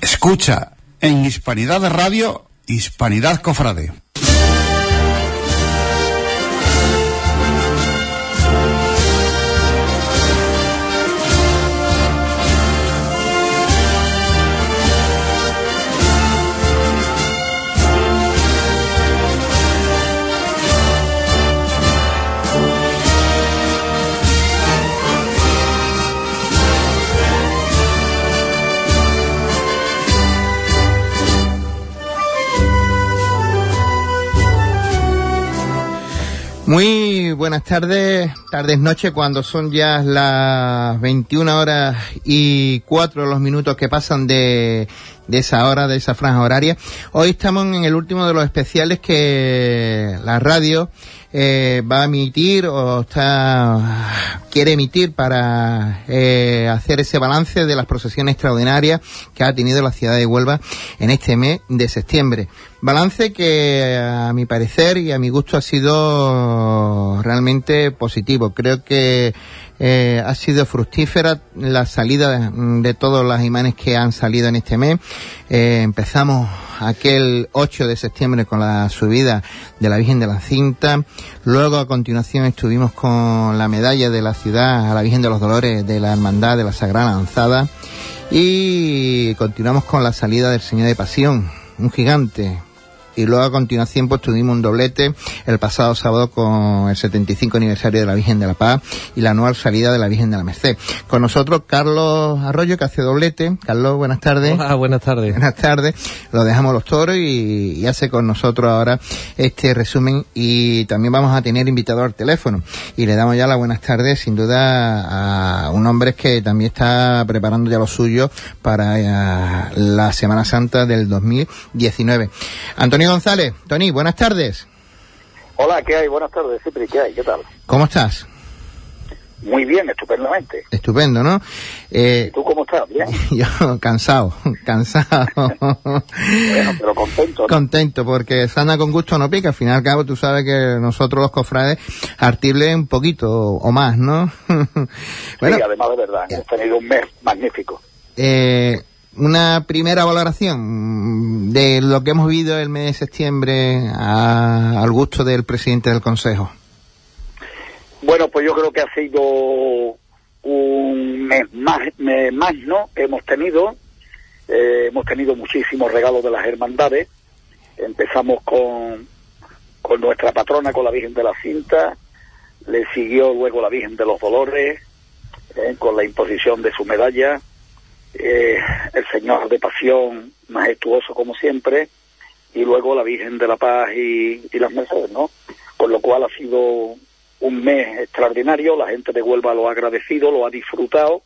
Escucha en Hispanidad Radio, Hispanidad Cofrade. Muy buenas tardes, tardes, noche, cuando son ya las 21 horas y 4 los minutos que pasan de, esa hora, de esa franja horaria. Hoy estamos en el último de los especiales que la radio eh, va a emitir o está quiere emitir para eh, hacer ese balance de las procesiones extraordinarias que ha tenido la ciudad de Huelva en este mes de septiembre. Balance que a mi parecer y a mi gusto ha sido realmente positivo. Creo que eh, ha sido fructífera la salida de, todos los imanes que han salido en este mes. Eh, empezamos aquel 8 de septiembre con la subida de la Virgen de la Cinta. Luego a continuación estuvimos con la medalla de la ciudad a la Virgen de los Dolores de la Hermandad de la Sagrada Lanzada. Y continuamos con la salida del Señor de Pasión, un gigante, y luego a continuación pues tuvimos un doblete el pasado sábado con el 75 aniversario de la Virgen de la Paz y la anual salida de la Virgen de la Merced. Con nosotros Carlos Arroyo que hace doblete. Carlos, buenas tardes. Hola, buenas tardes. Buenas tardes. Lo dejamos los toros y, hace con nosotros ahora este resumen y también vamos a tener invitado al teléfono y le damos ya las buenas tardes sin duda a un hombre que también está preparando ya lo suyo para eh, la Semana Santa del 2019. Antonio González. Tony, buenas tardes. Hola, ¿qué hay? Buenas tardes, Cipri, ¿qué hay? ¿Qué tal? ¿Cómo estás? Muy bien, estupendamente. Estupendo, ¿no? Eh, ¿Tú cómo estás? ¿Bien? Yo cansado, cansado. bueno, pero contento. Contento, porque sana con gusto no pica. Al fin y al cabo, tú sabes que nosotros los cofrades artible un poquito o más, ¿no? bueno, sí, además de verdad, hemos tenido un mes magnífico. Eh, una primera valoración de lo que hemos vivido el mes de septiembre al gusto del presidente del Consejo. Bueno, pues yo creo que ha sido un mes más, más ¿no? hemos tenido. Eh, hemos tenido muchísimos regalos de las hermandades. Empezamos con, con nuestra patrona, con la Virgen de la Cinta. Le siguió luego la Virgen de los Dolores, eh, con la imposición de su medalla eh, el Señor de Pasión majestuoso como siempre, y luego la Virgen de la Paz y, las Mercedes, ¿no? Con lo cual ha sido un mes extraordinario, la gente de Huelva lo ha agradecido, lo ha disfrutado,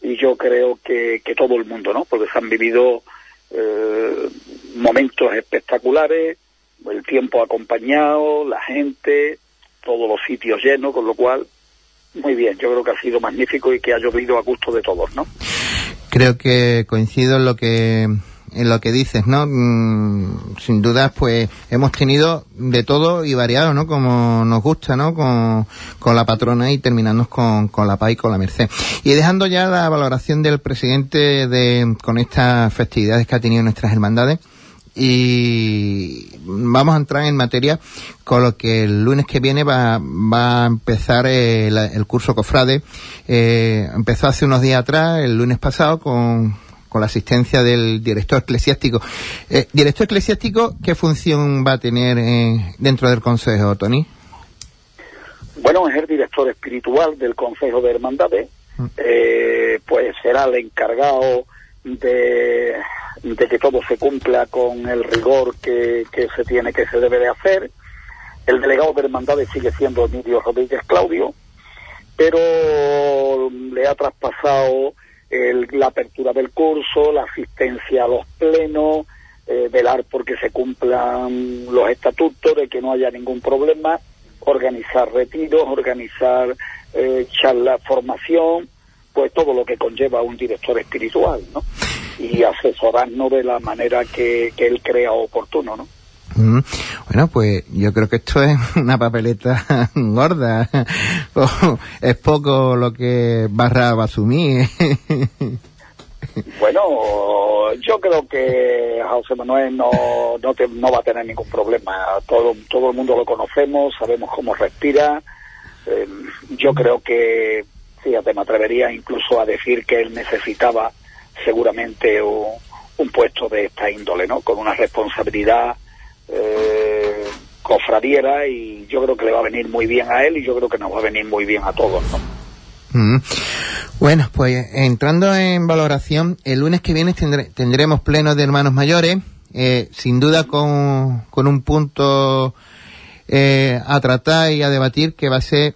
y yo creo que, que todo el mundo, ¿no? Porque se han vivido eh, momentos espectaculares, el tiempo acompañado, la gente, todos los sitios llenos, con lo cual, muy bien, yo creo que ha sido magnífico y que ha llovido a gusto de todos, ¿no? Creo que coincido en lo que en lo que dices, ¿no? Mm, sin duda, pues hemos tenido de todo y variado, ¿no? Como nos gusta, ¿no? Con, con la patrona y terminando con, con la paz y con la merced. Y dejando ya la valoración del presidente de, con estas festividades que ha tenido nuestras hermandades, y vamos a entrar en materia con lo que el lunes que viene va, va a empezar el, el curso Cofrade. Eh, empezó hace unos días atrás, el lunes pasado, con, con la asistencia del director eclesiástico. Eh, director eclesiástico, ¿qué función va a tener eh, dentro del Consejo, Tony? Bueno, es el director espiritual del Consejo de Hermandades. Mm. Eh, pues será el encargado de de que todo se cumpla con el rigor que, que se tiene, que se debe de hacer. El delegado de hermandades sigue siendo Emilio Rodríguez Claudio, pero le ha traspasado el, la apertura del curso, la asistencia a los plenos, eh, velar porque se cumplan los estatutos, de que no haya ningún problema, organizar retiros, organizar eh, charla, formación, pues todo lo que conlleva un director espiritual, ¿no? Y asesorarnos de la manera que, él crea oportuno, ¿no? Bueno, pues yo creo que esto es una papeleta gorda. es poco lo que Barra va a asumir. Bueno, yo creo que José Manuel no, no, te- no va a tener ningún problema. Todo, todo el mundo lo conocemos, sabemos cómo respira. Eh, yo creo que, fíjate, me atrevería incluso a decir que él necesitaba seguramente un, un puesto de esta índole, ¿no? Con una responsabilidad eh, cofradiera y yo creo que le va a venir muy bien a él y yo creo que nos va a venir muy bien a todos, ¿no? Mm. Bueno, pues entrando en valoración, el lunes que viene tendré- tendremos pleno de hermanos mayores, eh, sin duda con, con un punto eh, a tratar y a debatir que va a ser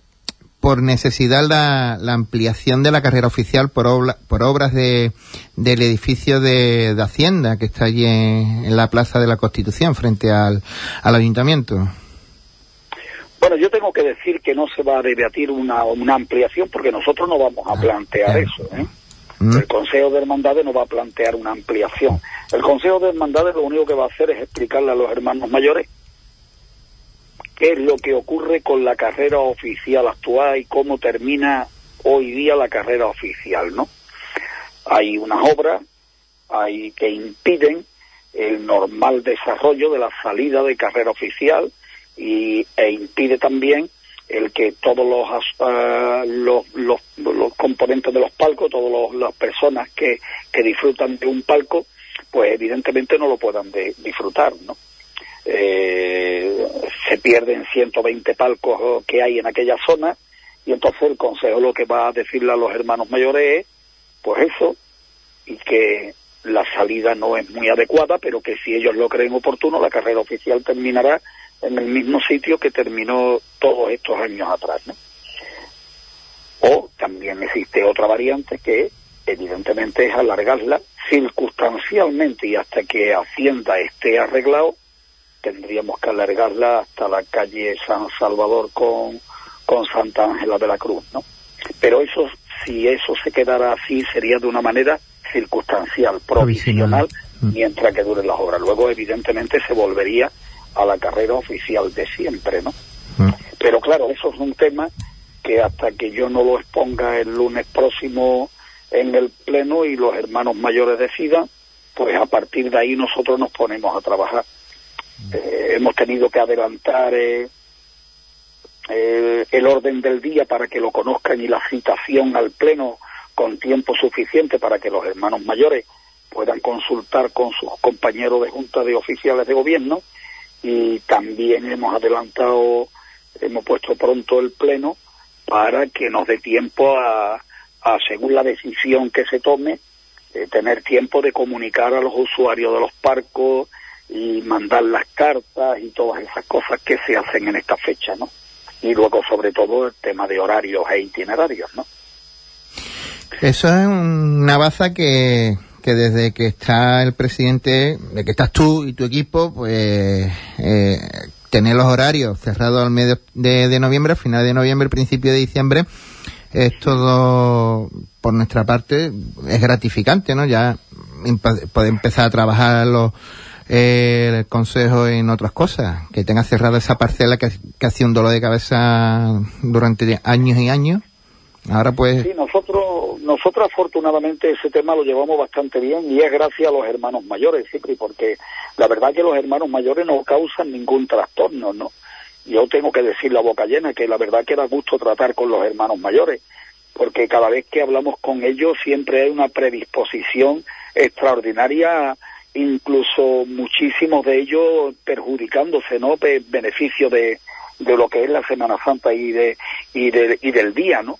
por necesidad la, la ampliación de la carrera oficial por, obra- por obras de, del edificio de, de Hacienda que está allí en, en la Plaza de la Constitución frente al, al ayuntamiento. Bueno, yo tengo que decir que no se va a debatir una, una ampliación porque nosotros no vamos a plantear claro. eso. ¿eh? Mm. El Consejo de Hermandades no va a plantear una ampliación. El Consejo de Hermandades lo único que va a hacer es explicarle a los hermanos mayores qué es lo que ocurre con la carrera oficial actual y cómo termina hoy día la carrera oficial, ¿no? Hay unas obras hay que impiden el normal desarrollo de la salida de carrera oficial y, e impide también el que todos los, ah, los, los, componentes de los palcos, todas las personas que, disfrutan de un palco, pues evidentemente no lo puedan disfrutar, ¿no? Eh, se pierden 120 palcos que hay en aquella zona y entonces el consejo lo que va a decirle a los hermanos mayores es, pues eso, y que la salida no es muy adecuada, pero que si ellos lo creen oportuno, la carrera oficial terminará en el mismo sitio que terminó todos estos años atrás. O también existe otra variante que evidentemente es alargarla circunstancialmente y hasta que Hacienda esté arreglado, tendríamos que alargarla hasta la calle San Salvador con, con Santa Ángela de la Cruz, ¿no? Pero eso, si eso se quedara así, sería de una manera circunstancial, provisional, Mm. mientras que duren las obras. Luego, evidentemente, se volvería a la carrera oficial de siempre, ¿no? Mm. Pero claro, eso es un tema que hasta que yo no lo exponga el lunes próximo en el Pleno y los hermanos mayores decidan, pues a partir de ahí nosotros nos ponemos a trabajar. Eh, hemos tenido que adelantar eh, eh, el orden del día para que lo conozcan y la citación al Pleno con tiempo suficiente para que los hermanos mayores puedan consultar con sus compañeros de junta de oficiales de gobierno. Y también hemos adelantado, hemos puesto pronto el pleno para que nos dé tiempo a, a, según la decisión que se tome, eh, tener tiempo de comunicar a los usuarios de los parcos y mandar las cartas y todas esas cosas que se hacen en esta fecha, ¿no? Y luego, sobre todo, el tema de horarios e itinerarios, ¿no? Eso es una baza que, que desde que está el presidente, de que estás tú y tu equipo, pues eh, tener los horarios cerrados al medio de, noviembre, final de noviembre, principio de diciembre, es todo, por nuestra parte, es gratificante, ¿no? Ya poder empezar a trabajar los, el consejo en otras cosas, que tenga cerrada esa parcela que, que un dolor de cabeza durante años y años. Ahora pues Sí, nosotros, nosotros afortunadamente ese tema lo llevamos bastante bien y es gracias a los hermanos mayores, Cipri, porque la verdad que los hermanos mayores no causan ningún trastorno, ¿no? Yo tengo que decir la boca llena que la verdad que da gusto tratar con los hermanos mayores, porque cada vez que hablamos con ellos siempre hay una predisposición extraordinaria, incluso muchísimos de ellos perjudicándose, ¿no? Pe- beneficio de, de lo que es la Semana Santa y de, y de, y del día, ¿no?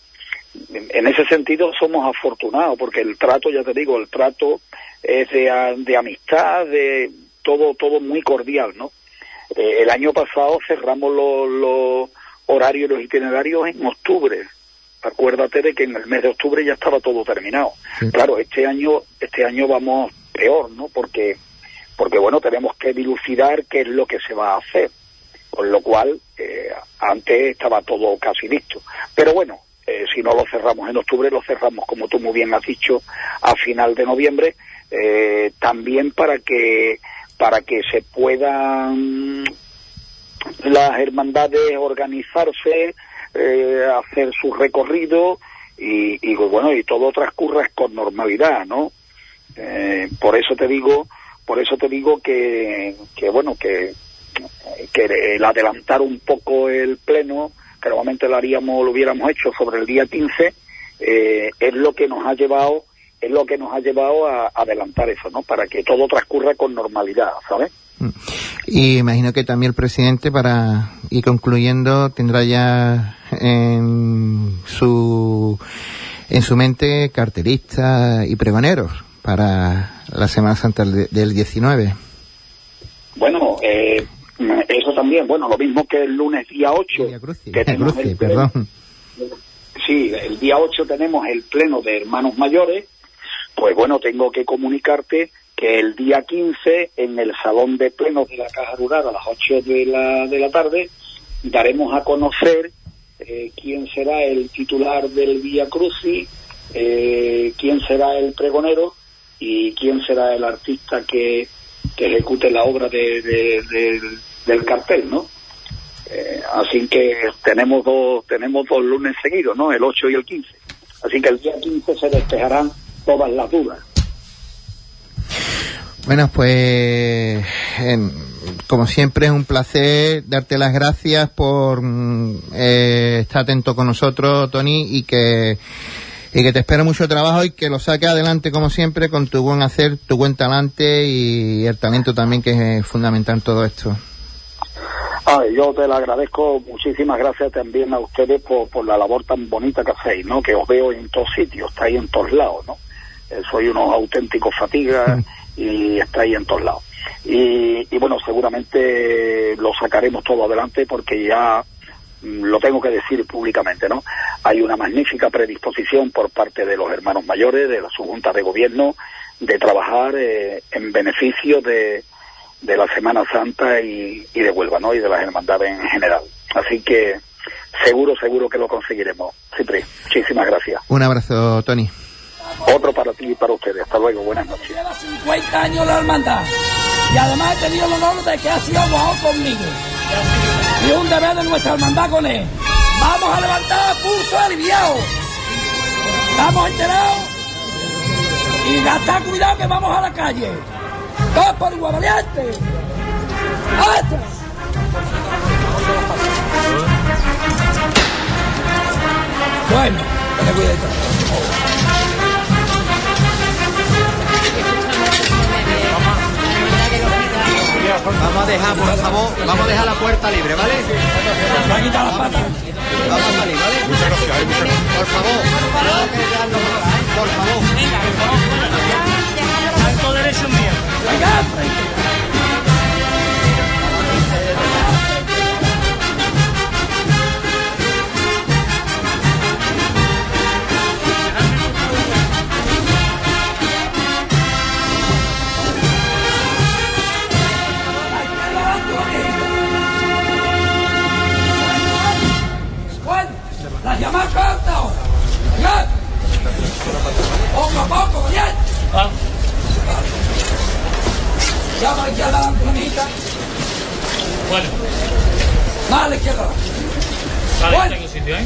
en ese sentido somos afortunados porque el trato, ya te digo, el trato es de, de amistad, de todo, todo muy cordial, ¿no? Eh, el año pasado cerramos los, los horarios y los itinerarios en octubre. Acuérdate de que en el mes de octubre ya estaba todo terminado. Sí. Claro, este año, este año vamos peor, ¿no? Porque, porque bueno, tenemos que dilucidar qué es lo que se va a hacer. Con lo cual, eh, antes estaba todo casi listo. Pero bueno, eh, si no lo cerramos en octubre, lo cerramos, como tú muy bien has dicho, a final de noviembre, eh, también para que para que se puedan las hermandades organizarse, eh, hacer su recorrido y, y, bueno y todo transcurra con normalidad, ¿no? Eh, por eso te digo, por eso te digo que, bueno, que, que el adelantar un poco el pleno, que normalmente lo haríamos, lo hubiéramos hecho sobre el día 15, eh, es lo que nos ha llevado es lo que nos ha llevado a adelantar eso, ¿no? Para que todo transcurra con normalidad, ¿sabes? Mm. Y imagino que también el presidente, para ir concluyendo, tendrá ya en su, en su mente carteristas y pregoneros para la Semana Santa del 19. Bueno, eh, eso también, bueno, lo mismo que el lunes día 8. que tenemos el perdón. Sí, el día 8 tenemos el pleno de hermanos mayores, pues bueno, tengo que comunicarte que el día 15 en el salón de plenos de la Caja Rural a las 8 de la, de la tarde daremos a conocer eh, quién será el titular del Vía Crucis, eh, quién será el pregonero y quién será el artista que, ejecute la obra de, del cartel, ¿no? Eh, así que tenemos dos, tenemos dos lunes seguidos, ¿no? El 8 y el 15. Así que el día 15 se despejarán todas las dudas. Bueno, pues como siempre es un placer darte las gracias por mm, eh, estar atento con nosotros, Tony, y que y que te espero mucho trabajo y que lo saque adelante como siempre con tu buen hacer, tu buen talante y el talento también que es fundamental en todo esto. yo te lo agradezco, muchísimas gracias también a ustedes por, por la labor tan bonita que hacéis, ¿no? Que os veo en todos sitios, estáis en todos lados, ¿no? Eh, soy unos auténticos fatigas y estáis en todos lados. Y, y bueno, seguramente lo sacaremos todo adelante porque ya Mm, lo tengo que decir públicamente, ¿no? Hay una magnífica predisposición por parte de los hermanos mayores, de la subjunta de gobierno, de trabajar eh, en beneficio de, de la Semana Santa y, y, de Huelva, ¿no? Y de las hermandades en general. Así que seguro, seguro que lo conseguiremos. Siempre. Muchísimas gracias. Un abrazo, Tony. Otro para ti y para ustedes. Hasta luego. Buenas noches. Lleva 50 años la hermandad. Y además he tenido el honor de que ha sido conmigo y un deber de nuestra hermandad con él. Vamos a levantar pulso aliviado. Estamos enterados. Y gastar cuidado que vamos a la calle. Dos por igual valiente. Bueno, te. Vamos a dejar, por favor, vamos a dejar la puerta libre, ¿vale? Vamos a quitar las patas. Vamos a salir, ¿vale? Muchas gracias, muchas gracias. Por favor, por favor. Venga, por favor. Alto derecho mío. Venga, Poco a poco, bien. Ah. Llama a la. Bueno. Más a la izquierda. Vale, bueno. tengo sitio, ¿eh?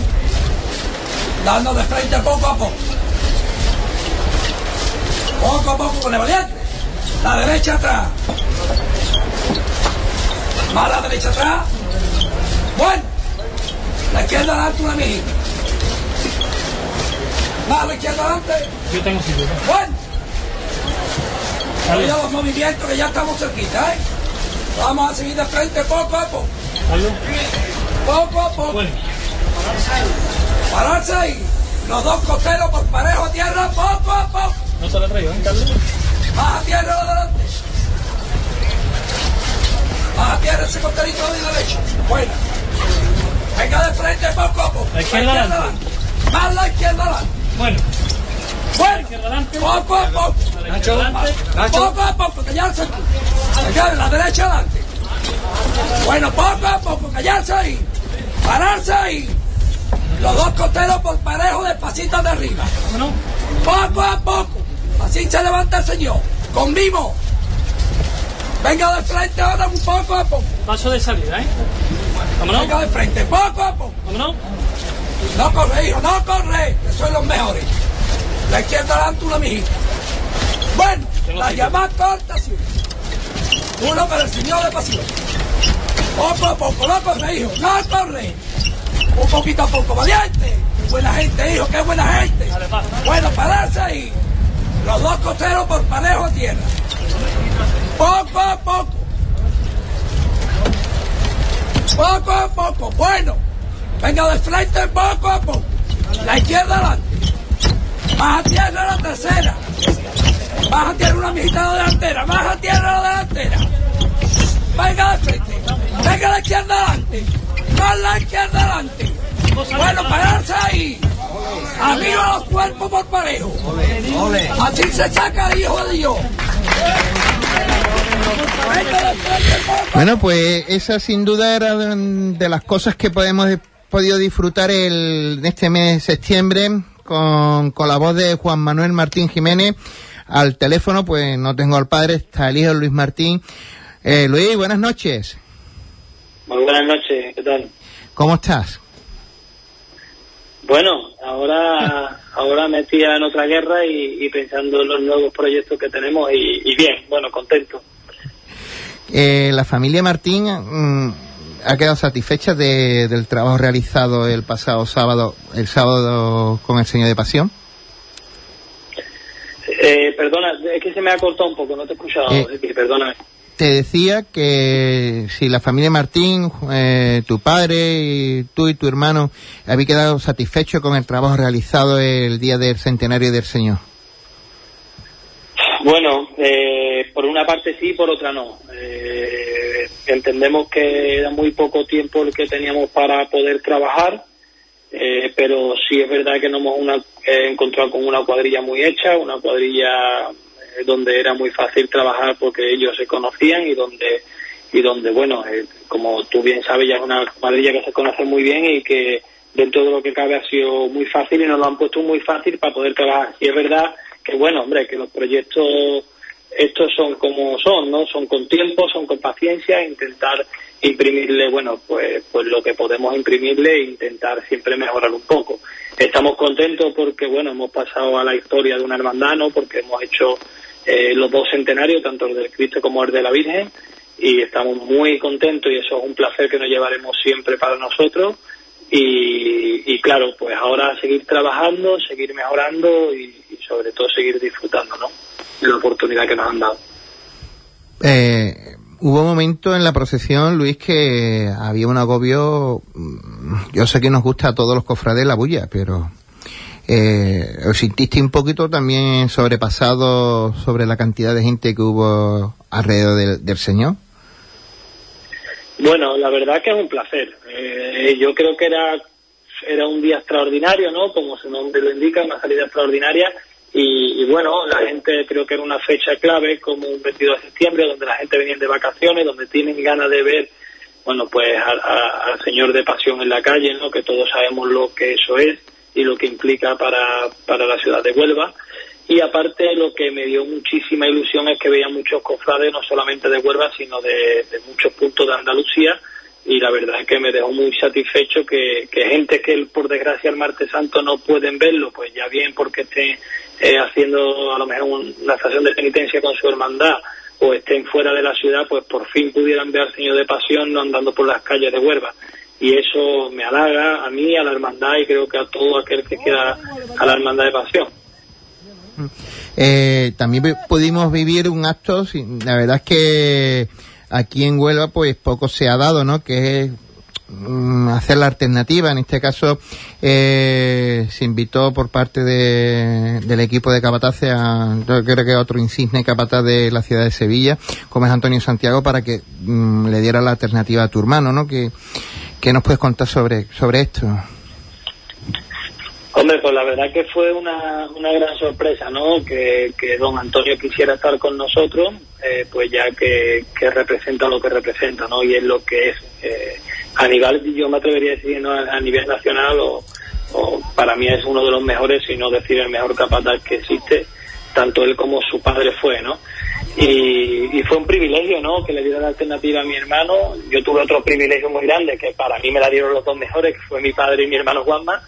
Dando de frente poco a poco. Poco a poco con el valiente. La derecha atrás. Más la derecha atrás. Bueno. La izquierda adelante una mijita. Más a la izquierda adelante. Yo tengo sitio. Bueno. Cuida los movimientos que ya estamos cerquita, ¿eh? Vamos a seguir de frente poco a poco. Poco a poco. Bueno. Pararse ahí. Los dos costeros por parejo a tierra, poco a poco. No se la traigo, ¿eh, Carlos? Más a tierra adelante. Más a tierra ese costerito de derecho. Bueno. Venga de frente poco a poco. La izquierda adelante. Más la izquierda adelante. Bueno. Bueno, poco a poco. Nacho, Nacho. Poco a poco, callarse aquí. La derecha adelante. Bueno, poco a poco, callarse ahí. Pararse ahí. Los dos costeros por parejo despacito de arriba. ¿Cómo Poco a poco. Así se levanta el señor. Con vivo. Venga de frente ahora un poco a poco. Paso de salida, ¿eh? Vámonos. Venga de frente, poco a poco. Vámonos. No corre, hijo, no corre, que soy los mejores. La izquierda adelante una mijita. Bueno, la llamada corta sí. Uno para el señor de pasión. Poco a poco, no corre, hijo, no corre. Un poquito a poco, valiente. Buena gente, hijo, qué buena gente. Bueno, pararse ahí. Los dos costeros por parejo a tierra. Poco a poco. Poco a poco, bueno. Venga de frente poco a poco. La izquierda adelante. Baja tierra la tercera. Baja tierra una mijita la delantera. Baja tierra la delantera. Venga de frente. Venga la izquierda adelante. Más la izquierda adelante. Bueno, pararse ahí. Arriba los cuerpos por parejo. Así se saca el hijo de Dios. De Bueno, pues esa sin duda era de, de las cosas que podemos podido disfrutar el, en este mes de septiembre con, con la voz de Juan Manuel Martín Jiménez. Al teléfono, pues no tengo al padre, está el hijo Luis Martín. Eh, Luis, buenas noches. Muy buenas noches, ¿qué tal? ¿Cómo estás? Bueno, ahora ahora metida en otra guerra y, y pensando en los nuevos proyectos que tenemos y, y bien, bueno, contento. Eh, la familia Martín mm, ha quedado satisfecha de- del trabajo realizado el pasado sábado, el sábado con el Señor de Pasión. Eh, perdona, es que se me ha cortado un poco, no te he escuchado, Eh. perdóname. Te decía que si la familia Martín, eh, tu padre, y tú y tu hermano habéis quedado satisfechos con el trabajo realizado el día del centenario del Señor. Bueno, eh, por una parte sí, por otra no. Eh, entendemos que era muy poco tiempo el que teníamos para poder trabajar, eh, pero sí es verdad que nos hemos una- eh, encontrado con una cuadrilla muy hecha, una cuadrilla eh, donde era muy fácil trabajar porque ellos se conocían y donde y donde bueno eh, como tú bien sabes ya es una cuadrilla que se conoce muy bien y que dentro de lo que cabe ha sido muy fácil y nos lo han puesto muy fácil para poder trabajar y es verdad que bueno hombre que los proyectos estos son como son, ¿no? Son con tiempo, son con paciencia, intentar imprimirle, bueno, pues, pues lo que podemos imprimirle e intentar siempre mejorar un poco. Estamos contentos porque, bueno, hemos pasado a la historia de una hermandad, ¿no? Porque hemos hecho eh, los dos centenarios, tanto el del Cristo como el de la Virgen, y estamos muy contentos y eso es un placer que nos llevaremos siempre para nosotros. Y, y claro, pues ahora seguir trabajando, seguir mejorando y, y sobre todo seguir disfrutando, ¿no? La oportunidad que nos han dado. Eh, hubo momentos en la procesión, Luis, que había un agobio. mm, Yo sé que nos gusta a todos los cofrades la bulla, pero eh, ¿os sintiste un poquito también sobrepasado sobre la cantidad de gente que hubo alrededor del, del Señor? Bueno, la verdad que es un placer. Eh, yo creo que era era un día extraordinario, ¿no? Como su nombre lo indica, una salida extraordinaria. Y, y bueno, la gente creo que era una fecha clave, como un 22 de septiembre, donde la gente venía de vacaciones, donde tienen ganas de ver, bueno, pues a- a- al Señor de Pasión en la calle, ¿no? Que todos sabemos lo que eso es y lo que implica para, para la ciudad de Huelva. Y aparte lo que me dio muchísima ilusión es que veía muchos cofrades, no solamente de Huelva, sino de, de muchos puntos de Andalucía. Y la verdad es que me dejó muy satisfecho que, que gente que por desgracia el martes santo no pueden verlo, pues ya bien porque estén eh, haciendo a lo mejor un- una estación de penitencia con su hermandad o estén fuera de la ciudad, pues por fin pudieran ver al Señor de Pasión no andando por las calles de Huelva. Y eso me halaga a mí, a la hermandad y creo que a todo aquel que quiera a la hermandad de Pasión. Eh, también pudimos vivir un acto, la verdad es que aquí en Huelva pues poco se ha dado, ¿no? Que hacer la alternativa. En este caso eh, se invitó por parte de, del equipo de Capatace a, yo creo que otro insigne capataz de la ciudad de Sevilla, como es Antonio Santiago, para que mm, le diera la alternativa a tu hermano, ¿no? Que, ¿Qué nos puedes contar sobre, sobre esto? Hombre, pues la verdad que fue una, una gran sorpresa, ¿no? Que, que don Antonio quisiera estar con nosotros, eh, pues ya que, que representa lo que representa, ¿no? Y es lo que es. Eh, a nivel, yo me atrevería a decir, ¿no? a, nivel nacional, o, o para mí es uno de los mejores, si no decir el mejor capataz que existe, tanto él como su padre fue, ¿no? Y, y fue un privilegio, ¿no? Que le diera la alternativa a mi hermano. Yo tuve otro privilegio muy grande, que para mí me la dieron los dos mejores, que fue mi padre y mi hermano Juanma.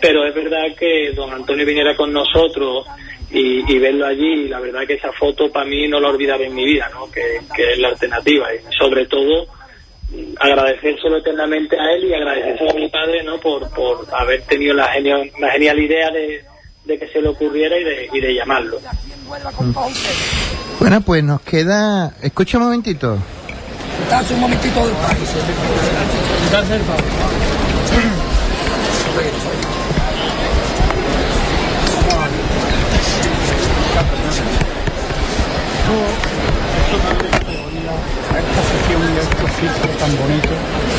Pero es verdad que don Antonio viniera con nosotros y, y verlo allí. La verdad que esa foto para mí no la olvidaré en mi vida, ¿no? que, que es la alternativa. Y sobre todo agradecérselo eternamente a él y agradecérselo a mi padre ¿no? por, por haber tenido la, genio, la genial idea de, de que se le ocurriera y de, y de llamarlo. Bueno, pues nos queda... Escucha un momentito. Un momentito del país. Tan bonito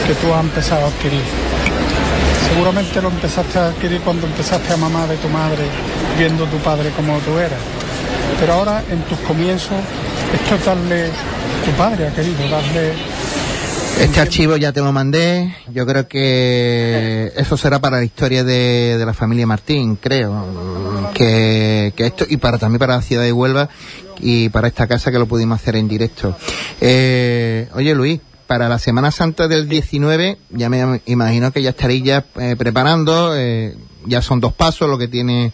que tú has empezado a adquirir. Seguramente lo empezaste a adquirir cuando empezaste a mamar de tu madre, viendo a tu padre como tú eras. Pero ahora, en tus comienzos, esto es darle, tu padre ha querido darle Este archivo ya te lo mandé. Yo creo que eso será para la historia de, de la familia Martín, creo. Que, que esto, y para también para la ciudad de Huelva y para esta casa que lo pudimos hacer en directo. Eh, oye Luis, para la Semana Santa del 19, ya me imagino que ya estaréis ya eh, preparando, eh, ya son dos pasos lo que tiene,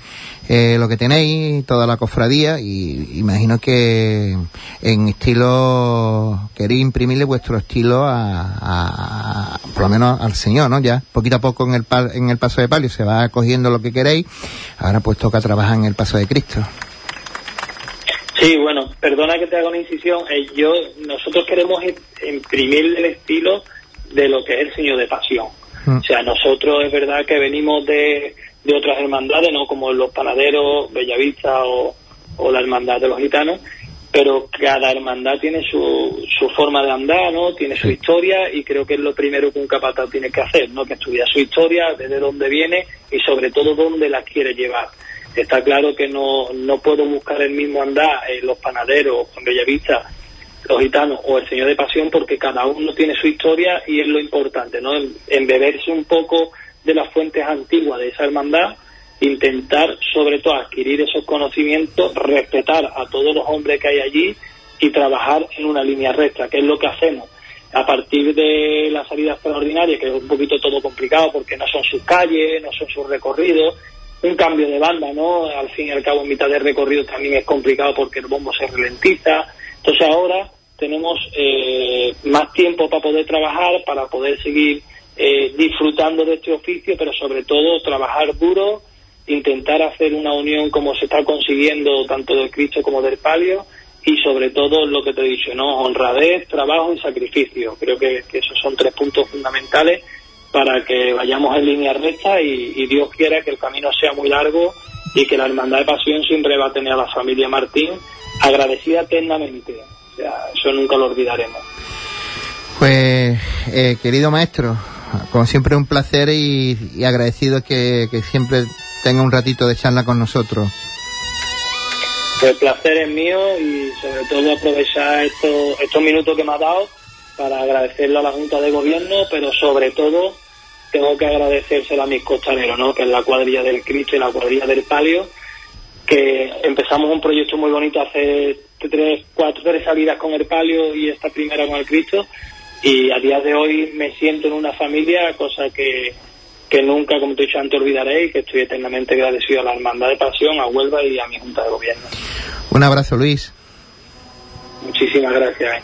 eh, lo que tenéis, toda la cofradía, y imagino que en estilo, queréis imprimirle vuestro estilo a, a- por lo menos al Señor, ¿no? Ya, poquito a poco en el, pal- en el paso de palio se va cogiendo lo que queréis, ahora pues toca trabajar en el paso de Cristo. Sí, bueno, perdona que te haga una incisión. eh, yo, nosotros queremos im- imprimir el estilo de lo que es el Señor de Pasión. Mm. O sea, nosotros es verdad que venimos de, de otras hermandades, ¿no? Como los panaderos, Bellavista o, o la hermandad de los gitanos, pero cada hermandad tiene su, su forma de andar, ¿no? Tiene su historia y creo que es lo primero que un capataz tiene que hacer, ¿no? Que estudiar su historia, desde dónde viene y sobre todo dónde la quiere llevar. Está claro que no, no puedo buscar el mismo andar en los panaderos, en Bellavista, los gitanos o el Señor de Pasión porque cada uno tiene su historia y es lo importante, ¿no? En, en beberse un poco de las fuentes antiguas de esa hermandad, intentar sobre todo adquirir esos conocimientos, respetar a todos los hombres que hay allí y trabajar en una línea recta, que es lo que hacemos. A partir de la salida extraordinaria, que es un poquito todo complicado porque no son sus calles, no son sus recorridos, un cambio de banda, ¿no? Al fin y al cabo, en mitad de recorrido también es complicado porque el bombo se ralentiza. Entonces ahora tenemos eh, más tiempo para poder trabajar, para poder seguir eh, disfrutando de este oficio, pero sobre todo trabajar duro, intentar hacer una unión como se está consiguiendo tanto del Cristo como del palio y sobre todo lo que te he dicho, ¿no? Honradez, trabajo y sacrificio. Creo que esos son tres puntos fundamentales para que vayamos en línea recta y, y Dios quiera que el camino sea muy largo y que la Hermandad de Pasión siempre va a tener a la familia Martín agradecida eternamente. O sea, eso nunca lo olvidaremos. Pues, eh, querido maestro, como siempre un placer y, y agradecido que, que siempre tenga un ratito de charla con nosotros. El placer es mío y sobre todo aprovechar estos, estos minutos que me ha dado para agradecerle a la Junta de Gobierno, pero sobre todo tengo que agradecérselo a mis costaneros, ¿no? que es la cuadrilla del Cristo y la cuadrilla del Palio, que empezamos un proyecto muy bonito hace tres, cuatro, tres salidas con el Palio y esta primera con el Cristo, y a día de hoy me siento en una familia, cosa que, que nunca, como te he dicho antes, olvidaré y que estoy eternamente agradecido a la Hermandad de Pasión, a Huelva y a mi Junta de Gobierno. Un abrazo, Luis. Muchísimas gracias.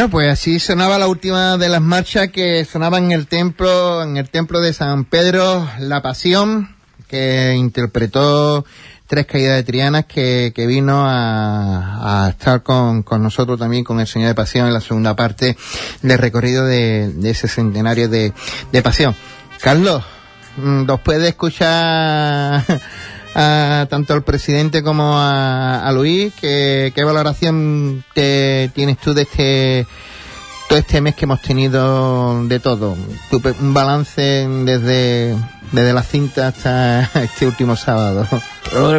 Bueno, pues así sonaba la última de las marchas que sonaba en el templo, en el templo de San Pedro, La Pasión, que interpretó tres caídas de Trianas que, que vino a, a estar con, con, nosotros también, con el Señor de Pasión en la segunda parte del recorrido de, de ese centenario de, de Pasión. Carlos, mm, ¿nos puede escuchar a tanto al presidente como a, a Luis? ¿Qué, ¿Qué valoración te, tienes tú de este todo este mes que hemos tenido de todo? Un balance desde desde la cinta hasta este último sábado.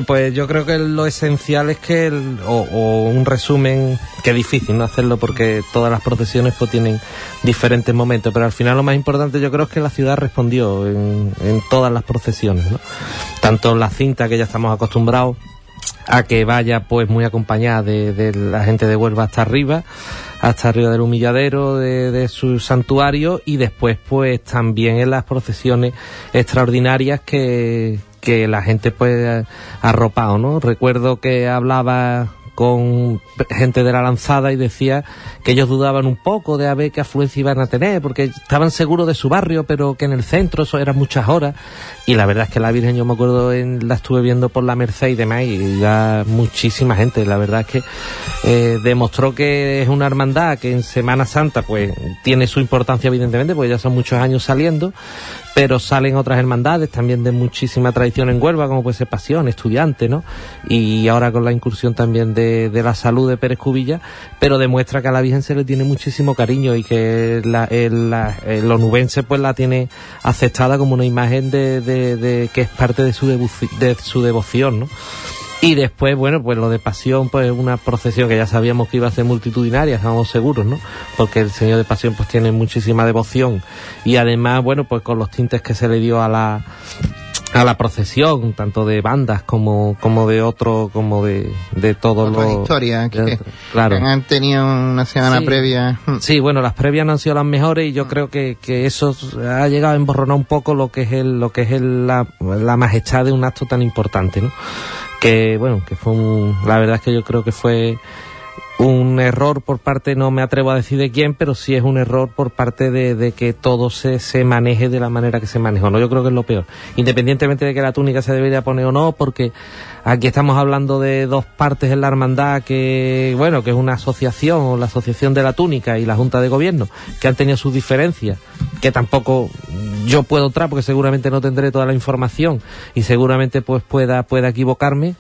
Pues yo creo que lo esencial es que, o, o, un resumen, que es difícil no hacerlo porque todas las procesiones pues tienen diferentes momentos, pero al final lo más importante yo creo es que la ciudad respondió en, en todas las procesiones, ¿no? Tanto la cinta que ya estamos acostumbrados a que vaya pues muy acompañada de, de la gente de Huelva hasta arriba, hasta arriba del humilladero de, su santuario y después pues también en las procesiones extraordinarias que, que la gente pues ha arropado, ¿no? Recuerdo que hablaba con gente de la lanzada y decía que ellos dudaban un poco de a ver qué afluencia iban a tener, porque estaban seguros de su barrio, pero que en el centro eso eran muchas horas. Y la verdad es que la Virgen, yo me acuerdo, en, la estuve viendo por la Merced y demás, y ya muchísima gente. La verdad es que eh, demostró que es una hermandad que en Semana Santa, pues, tiene su importancia, evidentemente, porque ya son muchos años saliendo, pero salen otras hermandades también de muchísima tradición en Huelva, como puede ser Pasión, Estudiante, ¿no? Y ahora con la incursión también de, de la salud de Pérez Cubilla, pero demuestra que a la Virgen se le tiene muchísimo cariño y que la, el, la, el onubense pues la tiene aceptada como una imagen de, de, de que es parte de su, de su devoción, ¿no? Y después, bueno, pues lo de pasión, pues una procesión que ya sabíamos que iba a ser multitudinaria, estábamos seguros, ¿no? Porque el Señor de Pasión pues tiene muchísima devoción y además, bueno, pues con los tintes que se le dio a la a la procesión, tanto de bandas como, como de otro, como de, de todos los... historias que, claro. que han tenido una semana sí. previa. Sí, bueno, las previas no han sido las mejores y yo creo que, que eso ha llegado a emborronar un poco lo que es el, lo que es el, la, la majestad de un acto tan importante, ¿no? Que, bueno, que fue un, la verdad es que yo creo que fue un error por parte, no me atrevo a decir de quién, pero sí es un error por parte de, que todo se, se, maneje de la manera que se manejó. ¿no? Yo creo que es lo peor. Independientemente de que la túnica se debería poner o no, porque aquí estamos hablando de dos partes en la hermandad que, bueno, que es una asociación, la asociación de la túnica y la Junta de Gobierno, que han tenido sus diferencias, que tampoco yo puedo entrar porque seguramente no tendré toda la información y seguramente pues pueda, pueda equivocarme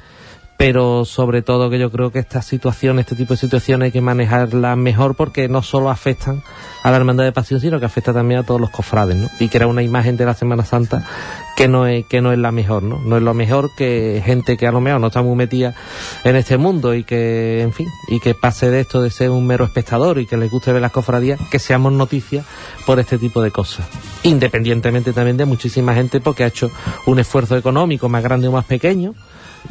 pero sobre todo que yo creo que esta situación, este tipo de situaciones hay que manejarlas mejor porque no solo afectan a la hermandad de pasión, sino que afecta también a todos los cofrades, ¿no? Y era una imagen de la Semana Santa que no es, que no es la mejor, ¿no? No es lo mejor que gente que a lo mejor no está muy metida en este mundo y que, en fin, y que pase de esto de ser un mero espectador y que les guste ver las cofradías, que seamos noticias por este tipo de cosas. Independientemente también de muchísima gente porque ha hecho un esfuerzo económico más grande o más pequeño,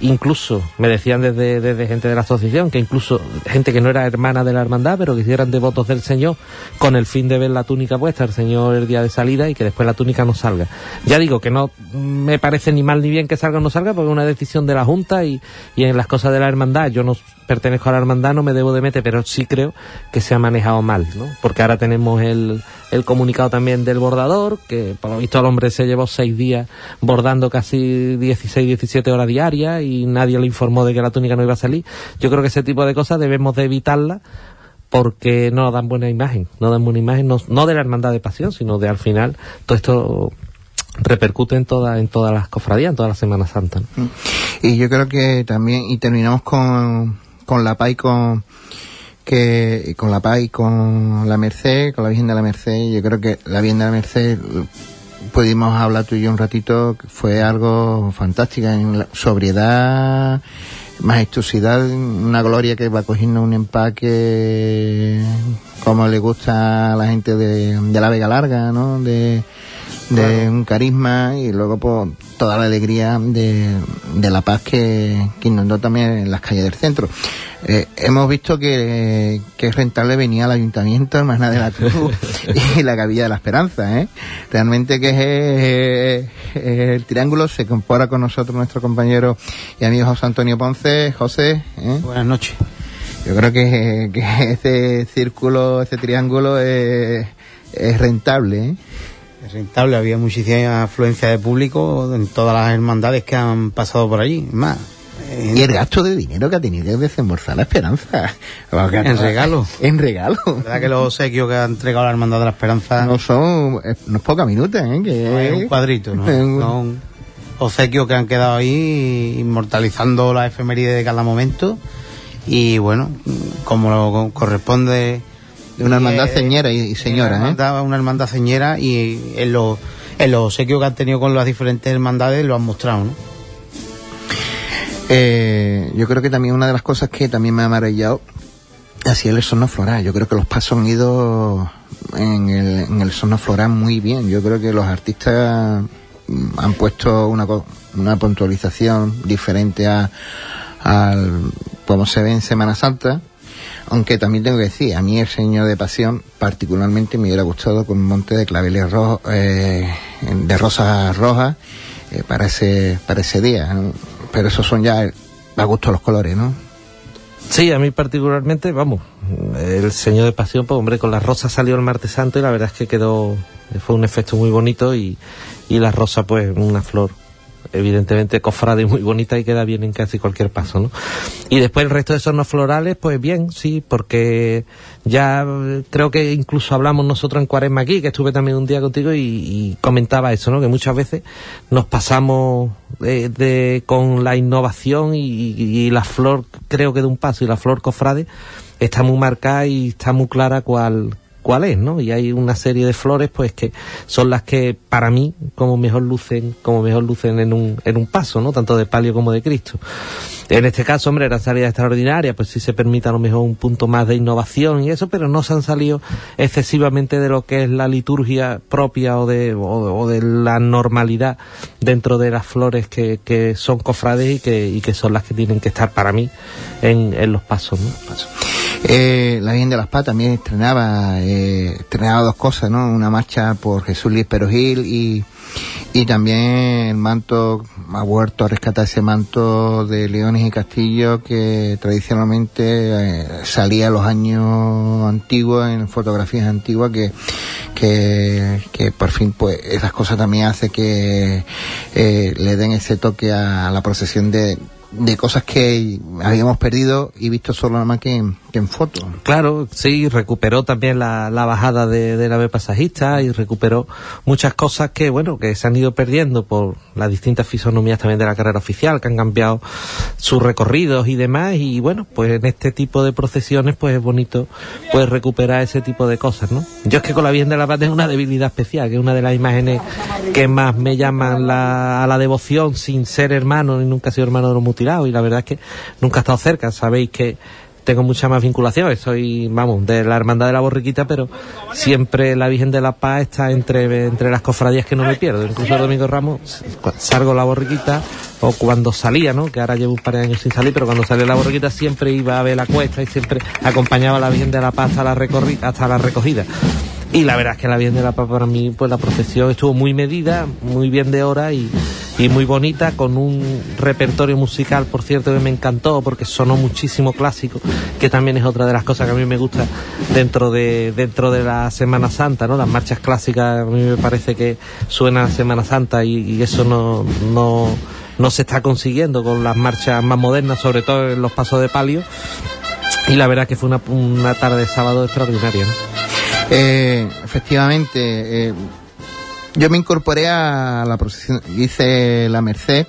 incluso me decían desde, desde, gente de la asociación que incluso gente que no era hermana de la hermandad pero que eran devotos del Señor con el fin de ver la túnica puesta el Señor el día de salida y que después la túnica no salga. Ya digo que no me parece ni mal ni bien que salga o no salga porque es una decisión de la Junta y, y en las cosas de la hermandad yo no pertenezco a la hermandad no me debo de meter pero sí creo que se ha manejado mal ¿no? porque ahora tenemos el, el comunicado también del bordador que por lo visto el hombre se llevó seis días bordando casi 16 17 horas diarias y nadie le informó de que la túnica no iba a salir. Yo creo que ese tipo de cosas debemos de evitarlas porque no dan buena imagen, no dan buena imagen, no, no de la hermandad de pasión, sino de al final todo esto repercute en toda, en todas las cofradías, en toda la Semana Santa. ¿no? Y yo creo que también, y terminamos con, con la PAI con que con la PAI, con la Merced, con la Virgen de la Merced, yo creo que la Virgen de la Merced pudimos hablar tú y yo un ratito, fue algo fantástico en la sobriedad, majestuosidad, una gloria que va cogiendo un empaque como le gusta a la gente de, de la Vega Larga, ¿no? De, de claro. un carisma y luego pues toda la alegría de, de la paz que, que, inundó también en las calles del centro. Eh, hemos visto que, que rentable venía al ayuntamiento, hermana de la Cruz y la Capilla de la Esperanza. ¿eh? Realmente que es, es, es, el triángulo, se compara con nosotros nuestro compañero y amigo José Antonio Ponce. José. ¿eh? Buenas noches. Yo creo que, que ese círculo, ese triángulo es, es rentable. ¿eh? Rentable, había muchísima afluencia de público en todas las hermandades que han pasado por allí. Más, y el gasto de dinero que ha tenido que desembolsar la esperanza. En regalo. En regalo. La verdad que los obsequios que ha entregado la Hermandad de la Esperanza. No son. eh, No es poca minuta, ¿eh? Que no es un cuadrito, ¿no? Un- Son obsequios que han quedado ahí inmortalizando la efeméride de cada momento. Y bueno, como lo corresponde. Una hermandad eh, ceñera y, y señora, una ¿eh? hermandad, una hermandad ceñera y en los, en los obsequios que han tenido con las diferentes hermandades lo han mostrado, ¿no? Eh, yo creo que también una de las cosas que también me ha maravillado ha sido el sono floral. Yo creo que los pasos han ido en el, en el sono floral muy bien. Yo creo que los artistas mm, han puesto una, una puntualización diferente a, al como se ve en Semana Santa. Aunque también tengo que decir, a mí el Señor de Pasión particularmente me hubiera gustado con un monte de claveles rojos, eh, de rosas rojas eh, para ese para ese día. Pero esos son ya a gusto los colores, ¿no? Sí, a mí particularmente, vamos, el Señor de Pasión, pues hombre, con la rosa salió el martes santo y la verdad es que quedó, fue un efecto muy bonito y, y la rosa pues una flor evidentemente cofrade muy bonita y queda bien en casi cualquier paso, ¿no? Y después el resto de sonos florales, pues bien, sí, porque ya eh, creo que incluso hablamos nosotros en Cuaresma aquí, que estuve también un día contigo y, comentaba eso, ¿no? Que muchas veces nos pasamos de, de- con la innovación y, y la flor, creo que de un paso y la flor cofrade está muy marcada y está muy clara cuál cuál es, ¿no? Y hay una serie de flores, pues que son las que para mí como mejor lucen, como mejor lucen en un, en un paso, ¿no? Tanto de palio como de Cristo. En este caso, hombre, eran salidas extraordinarias, pues sí se permite a lo mejor un punto más de innovación y eso, pero no se han salido excesivamente de lo que es la liturgia propia o de, o, de la normalidad dentro de las flores que, que son cofrades y que, y que son las que tienen que estar para mí en, en los pasos, ¿no? Eh, la Virgen de las Paz también estrenaba, eh, estrenaba dos cosas, ¿no? Una marcha por Jesús Luis Perogil y, y también el manto, ha vuelto a rescatar ese manto de Leones y Castillo que tradicionalmente eh, salía en los años antiguos, en fotografías antiguas, que, que, que por fin pues esas cosas también hace que eh, le den ese toque a la procesión de, de cosas que habíamos perdido y visto solo nada más que en. Claro, sí, recuperó también la, la bajada de, de nave pasajista y recuperó muchas cosas que, bueno, que se han ido perdiendo por las distintas fisonomías también de la carrera oficial, que han cambiado sus recorridos y demás. Y bueno, pues en este tipo de procesiones, pues es bonito pues recuperar ese tipo de cosas, ¿no? Yo es que con la Virgen de la Paz tengo una debilidad especial, que es una de las imágenes que más me llaman la, a la devoción sin ser hermano, ni nunca he sido hermano de los mutilados, y la verdad es que nunca he estado cerca. Sabéis que tengo mucha más vinculación, soy, vamos, de la Hermandad de la Borriquita, pero siempre la Virgen de la Paz está entre, entre las cofradías que no me pierdo. Incluso el Domingo Ramos salgo la Borriquita, o cuando salía, ¿no? Que ahora llevo un par de años sin salir, pero cuando salía la Borriquita siempre iba a ver la cuesta y siempre acompañaba a la Virgen de la Paz hasta la, hasta la recogida. Y la verdad es que la Virgen de la Paz para mí, pues la procesión estuvo muy medida, muy bien de hora y, y muy bonita, con un repertorio musical, por cierto, que me encantó porque sonó muchísimo clásico, que también es otra de las cosas que a mí me gusta dentro de, dentro de la Semana Santa, ¿no? Las marchas clásicas a mí me parece que suenan a Semana Santa y, eso no, no, no se está consiguiendo con las marchas más modernas, sobre todo en los pasos de palio. Y la verdad que fue una, una tarde de sábado extraordinaria, ¿no? Eh, efectivamente, eh, yo me incorporé a la procesión, hice la Merced,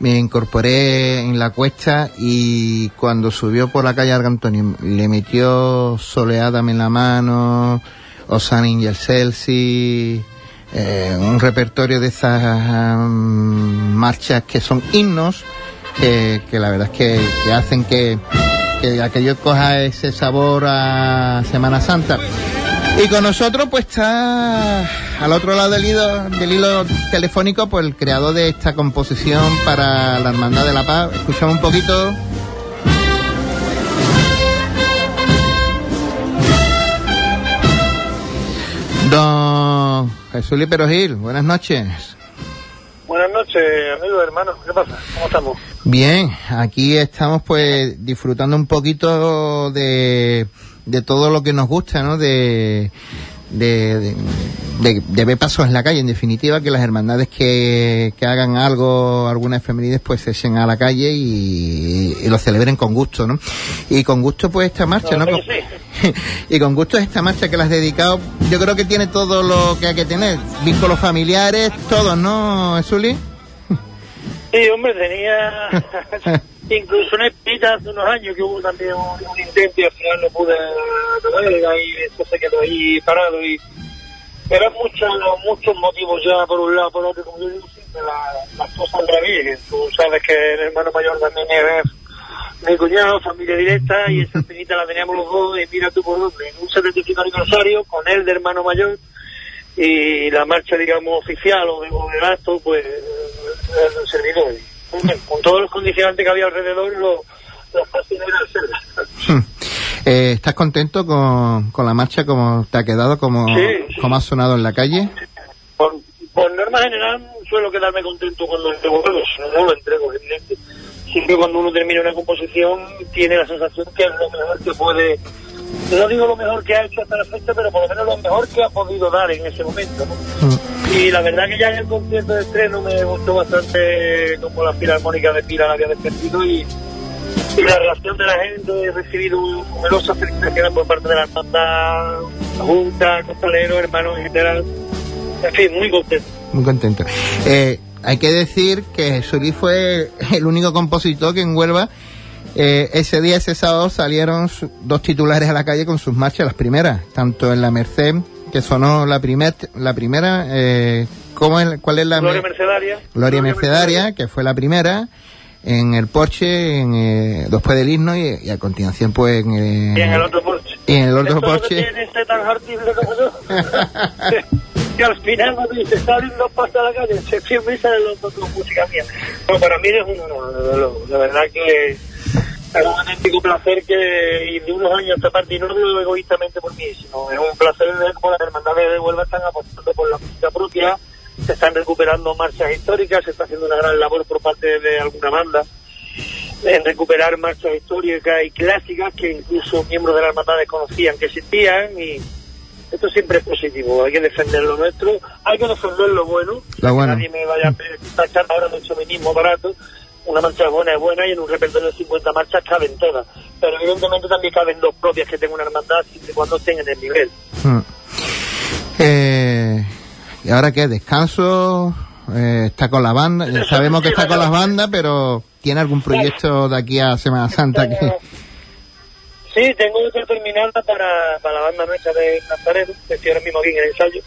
me incorporé en la cuesta y cuando subió por la calle Argantonio le metió Soleádame en la mano, Osanin y el Celsi, eh, un repertorio de esas mm, marchas que son himnos, que, la verdad es que, que hacen que, que aquello coja ese sabor a Semana Santa. Y con nosotros pues está al otro lado del hilo, del hilo telefónico pues el creador de esta composición para la Hermandad de la Paz. Escuchamos un poquito. Don Jesús Lípero Gil, buenas noches. Buenas noches, amigos, hermanos. ¿Qué pasa? ¿Cómo estamos? Bien, aquí estamos pues disfrutando un poquito de, de todo lo que nos gusta, ¿no? De, de, de, de- ver pasos en la calle, en definitiva, que las hermandades que, que hagan algo, alguna efemérides, pues se echen a la calle y, y lo celebren con gusto, ¿no? Y con gusto, pues esta marcha, ¿no? Con- y con gusto esta marcha que la has dedicado, yo creo que tiene todo lo que hay que tener, vínculos familiares, todos, ¿no, Zuli? Sí, hombre, tenía incluso una espita hace unos años que hubo también un, intento y al final no pude acabar y eso se quedó ahí parado y eran muchos muchos motivos ya por un lado por otro como yo digo siempre la- las cosas revés tú sabes que el hermano mayor también es mi cuñado familia directa y esa espinita la teníamos los dos y mira tú por dónde en un 75 aniversario con él de hermano mayor y la marcha digamos oficial o de, o pues el servidor con todos los condicionantes que había alrededor lo, lo fácil era hacerla Eh, ¿Estás contento con, con la marcha como te ha quedado, como, Sí. como ha sonado en la calle? por, por norma general suelo quedarme contento cuando entrego no, no lo entrego, evidente. Siempre cuando uno termina una composición tiene la sensación que es lo mejor que puede, no digo lo mejor que ha hecho hasta la fecha, pero por lo menos lo mejor que ha podido dar en ese momento. ¿no? Y la verdad que ya en el concierto de estreno me gustó bastante como la filarmónica de Pira la había defendido y, y la reacción de la gente, he recibido numerosas felicitaciones por parte de la hermandad, la Junta, costaleros, hermanos en general. En fin, muy contento. Muy contento. Eh, hay que decir que Zuli fue el único compositor que en Huelva eh, ese día, ese sábado, salieron dos titulares a la calle con sus marchas, las primeras, tanto en la Merced, que sonó la, primer, la primera, eh, ¿cómo es- ¿cuál es la Gloria me- Mercedaria. Gloria Mercedaria, que fue la primera, en el Porsche, en, eh, después del himno, y, y a continuación, pues, en, eh, Y en el otro Porsche. y en el otro Porsche. tiene este tan que al final dice, salen dos pasos a la calle, se y salen los dos música mía. Bueno, para mí es un honor, de verdad que es un auténtico placer que, y de unos años esta parte, y no lo digo egoístamente por mí, sino es un placer ver cómo las hermandades de Huelva están apostando por la música propia, se están recuperando marchas históricas, se está haciendo una gran labor por parte de alguna banda en recuperar marchas históricas y clásicas que incluso miembros de la hermandad desconocían que existían y esto siempre es positivo, hay que defender lo nuestro, hay que defender lo bueno, Lo bueno. nadie me vaya a tachar ahora de chauvinismo barato, una marcha buena es buena y en un repertorio de 50 marchas caben todas, pero evidentemente también caben dos propias que tenga una hermandad siempre y cuando estén en el nivel. Mm. Eh, ¿Y ahora qué? ¿Descanso? Eh, ¿Está con la banda? Ya sabemos que está con las bandas, pero ¿tiene algún proyecto de aquí a Semana Santa que...? Sí, tengo que terminarla para, para la banda nuestra de Nazareno, que estoy ahora mismo aquí en el ensayo,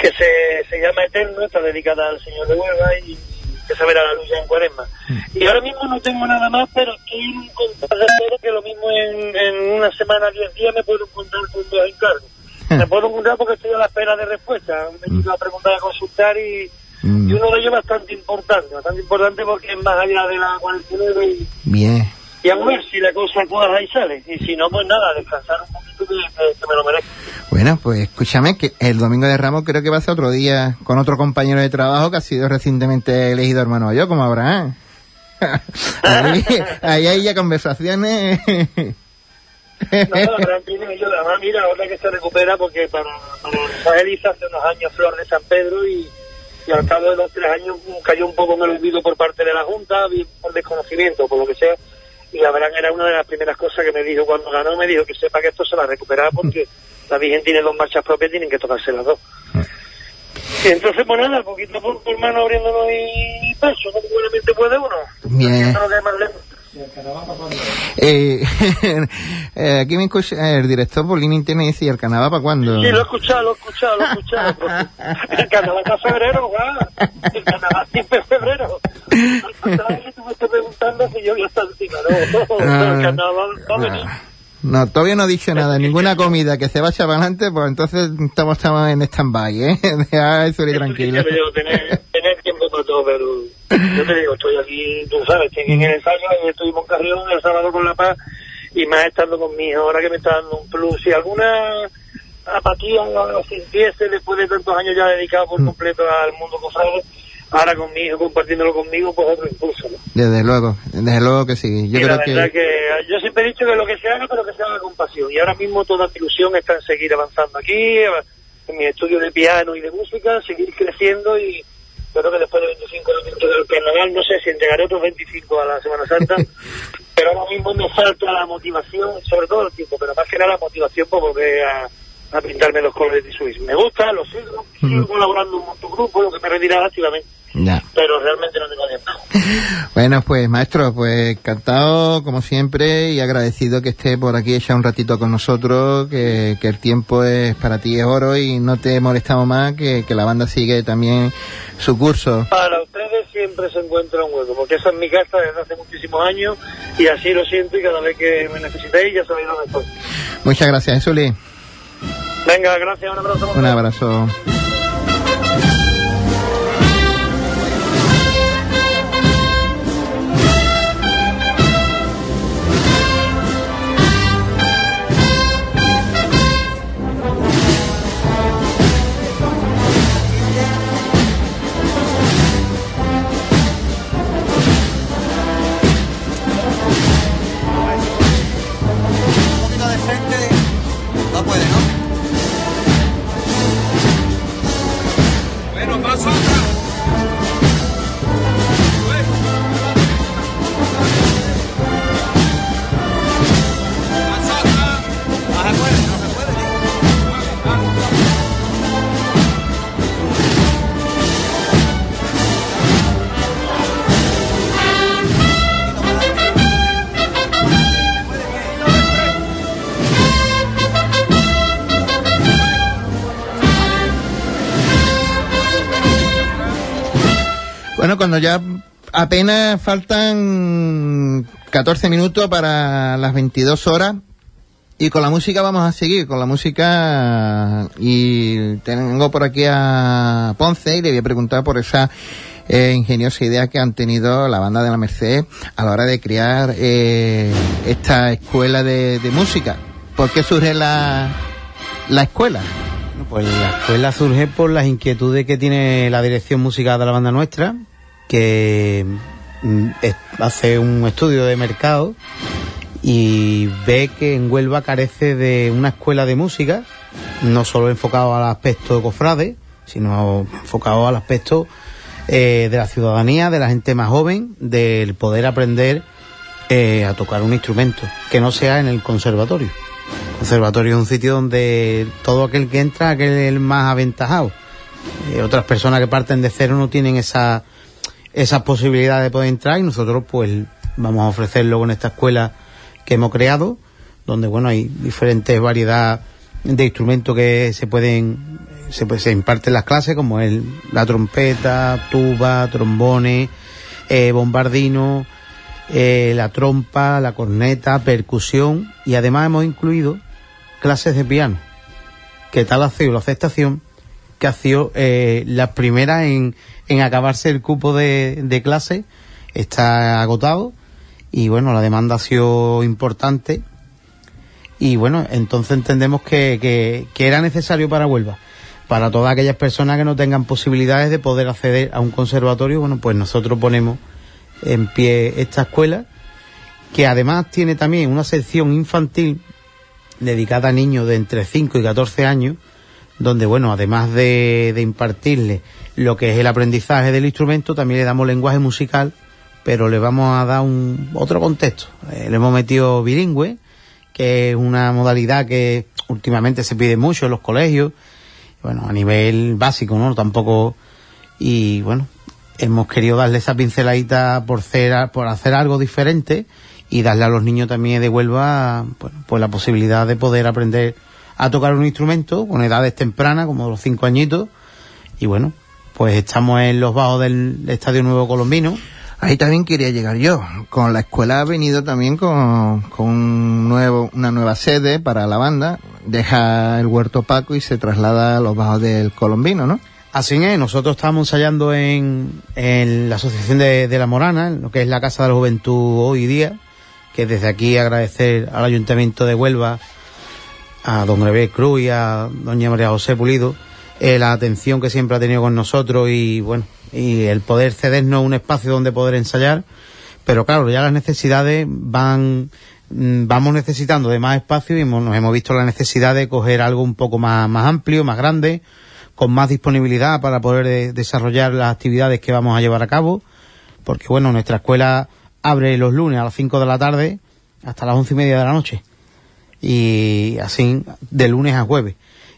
que se, se llama Eterno, está dedicada al Señor de Huelva y que se verá la luz ya en cuaresma. Y ahora mismo no tengo nada más, pero estoy en un que lo mismo en, en una semana, diez días, me puedo encontrar con dos encargos. Me puedo encontrar porque estoy a la espera de respuesta. Me hizo la pregunta de consultar y, y uno de ellos bastante importante, bastante importante porque es más allá de la 49 y, Bien. Y a ver si la cosa cuadra y sale. Y si no, pues nada, descansar un poquito que, que- que me lo merezco. Bueno, pues escúchame que el Domingo de Ramos creo que va a ser otro día con otro compañero de trabajo que ha sido recientemente elegido hermano yo, como Abraham. ahí, ahí hay ya conversaciones. No, no, tranquilo, yo, además, mira, ahora que se recupera, porque para, para Elisa hace unos años Flor de San Pedro y, y al cabo de los tres años cayó un poco en el olvido por parte de la Junta, por desconocimiento, por lo que sea. Y Abraham era una de las primeras cosas que me dijo cuando ganó, me dijo que sepa que esto se va a recuperar porque la Virgen tiene dos marchas propias, tienen que tocarse las dos. Y entonces, pues nada, poquito por, por mano abriéndonos y, y paso, como buenamente puede uno. Bien. Haciendo lo que más le gusta. Eh, eh, aquí me escucha el director Polini Internet ¿y el carnaval para cuándo? Sí, lo he escuchado, lo he escuchado, lo he escuchado. El carnaval está febrero. El carnaval siempre es febrero. Tú me estás preguntando si yo voy a estar encima, no. Ah. El carnaval va a venir. No, todavía no he dicho nada, ninguna comida que se vaya para adelante, pues entonces estamos, estamos en stand-by, ¿eh? Deja eso tranquilo. Tener, tiempo para todo, pero yo te digo, estoy aquí, tú sabes, estoy en el ensayo, ayer estuvimos en Carrión, el sábado con La Paz, y más estando con mi ahora que me está dando un plus. Si alguna apatía o sintiese después de tantos años ya dedicado por completo al mundo cofrade, ahora con mi hijo compartiéndolo conmigo, pues otro impulso. ¿no? Desde luego, desde luego que sí. Yo y creo la que... verdad que... yo siempre he dicho que lo que se haga, pero que se haga con pasión. Y ahora mismo toda mi ilusión está en seguir avanzando aquí, en mi estudio de piano y de música, seguir creciendo y yo creo que después de 25 años del carnaval, no sé si entregaré otros 25 a la Semana Santa, pero ahora mismo me falta la motivación, sobre todo el tiempo, pero más que nada la motivación por volver a, a pintarme los colores de Swiss. Me gusta, lo sigo, sigo colaborando con tu grupo, lo que me retiraba activamente, Ya. pero realmente no tengo tiempo. Bueno, pues maestro, pues encantado como siempre y agradecido que esté por aquí echa un ratito con nosotros, que, que el tiempo es para ti es oro y no te molestamos más, que, que la banda sigue también su curso. Para ustedes siempre se encuentra un hueco, porque esa es mi casa desde hace muchísimos años y así lo siento y cada vez que me necesitéis ya sabéis dónde estoy. Muchas gracias, Jesuli. Venga, gracias, un abrazo. Un abrazo. Cuando ya apenas faltan 14 minutos para las 22 horas y con la música vamos a seguir, con la música y tengo por aquí a Ponce y le voy a preguntar por esa eh, ingeniosa idea que han tenido la banda de la Merced a la hora de crear eh, esta escuela de, música. ¿Por qué surge la, la escuela? Pues la escuela surge por las inquietudes que tiene la dirección musical de la banda nuestra, que mm, hace un estudio de mercado y ve que en Huelva carece de una escuela de música, no solo enfocado al aspecto cofrade, sino enfocado al aspecto eh, de la ciudadanía, de la gente más joven, del poder aprender eh, a tocar un instrumento, que no sea en el conservatorio. El conservatorio es un sitio donde todo aquel que entra, es el más aventajado. Eh, otras personas que parten de cero no tienen esa, esas posibilidades de poder entrar y nosotros pues vamos a ofrecerlo con esta escuela que hemos creado, donde bueno hay diferentes variedades de instrumentos que se pueden se, pues, imparten las clases como el, la trompeta, tuba, trombones, eh, bombardino, eh, la trompa, la corneta, percusión y además hemos incluido clases de piano, que tal ha sido la aceptación que ha sido eh, la primera en, en acabarse el cupo de, de clase, está agotado y bueno, la demanda ha sido importante y bueno, entonces entendemos que, que, que era necesario para Huelva. Para todas aquellas personas que no tengan posibilidades de poder acceder a un conservatorio, bueno, pues nosotros ponemos en pie esta escuela, que además tiene también una sección infantil dedicada a niños de entre 5 y 14 años, donde, bueno, además de, de impartirle lo que es el aprendizaje del instrumento, también le damos lenguaje musical, pero le vamos a dar un otro contexto. Eh, le hemos metido bilingüe, que es una modalidad que últimamente se pide mucho en los colegios, bueno, a nivel básico, ¿no? Tampoco, y bueno, hemos querido darle esa pinceladita por hacer, por hacer algo diferente y darle a los niños también de Huelva bueno, pues la posibilidad de poder aprender a tocar un instrumento con edades tempranas, como los cinco añitos. Y bueno, pues estamos en los bajos del Estadio Nuevo Colombino. Ahí también quería llegar yo. Con la escuela ha venido también con, con un nuevo, una nueva sede para la banda. Deja el Huerto Paco y se traslada a los bajos del Colombino, ¿no? Así es, nosotros estamos ensayando en, en la Asociación de, de La Morana, en lo que es la Casa de la Juventud hoy día, que desde aquí agradecer al Ayuntamiento de Huelva, a don Greve Cruz y a doña María José Pulido, eh, la atención que siempre ha tenido con nosotros y bueno, y el poder cedernos un espacio donde poder ensayar, pero claro, ya las necesidades van, mm, vamos necesitando de más espacio y hemos- nos hemos visto la necesidad de coger algo un poco más, más amplio, más grande, con más disponibilidad para poder desarrollar las actividades que vamos a llevar a cabo, porque bueno, nuestra escuela abre los lunes a las 5 de la tarde hasta las once y media de la noche. Y así de lunes a jueves.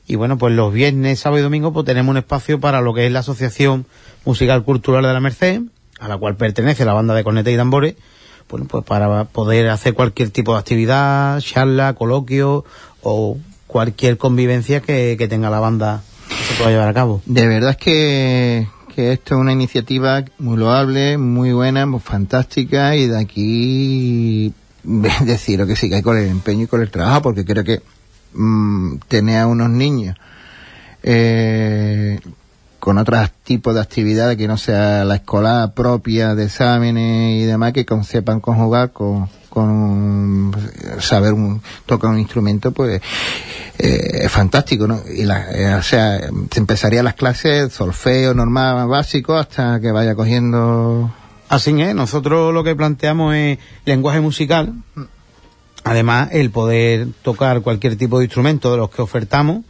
Y bueno, pues los viernes, sábado y domingo pues tenemos un espacio para lo que es la Asociación Musical Cultural de la Merced, a la cual pertenece la banda de cornetas y tambores, bueno, pues para poder hacer cualquier tipo de actividad, charla, coloquio o cualquier convivencia que, que tenga la banda que se pueda llevar a cabo. De verdad es que, que esto es una iniciativa muy loable, muy buena, muy fantástica y de aquí deciros que hay con el empeño y con el trabajo porque creo que mm, tener a unos niños eh, con otros tipos de actividades que no sea la escolar propia de exámenes y demás que con- sepan conjugar con, con saber un, tocar un instrumento pues eh, es fantástico ¿no? y la, eh, o sea se empezaría las clases solfeo normal básico hasta que vaya cogiendo Así es, nosotros lo que planteamos es lenguaje musical, además el poder tocar cualquier tipo de instrumento de los que ofertamos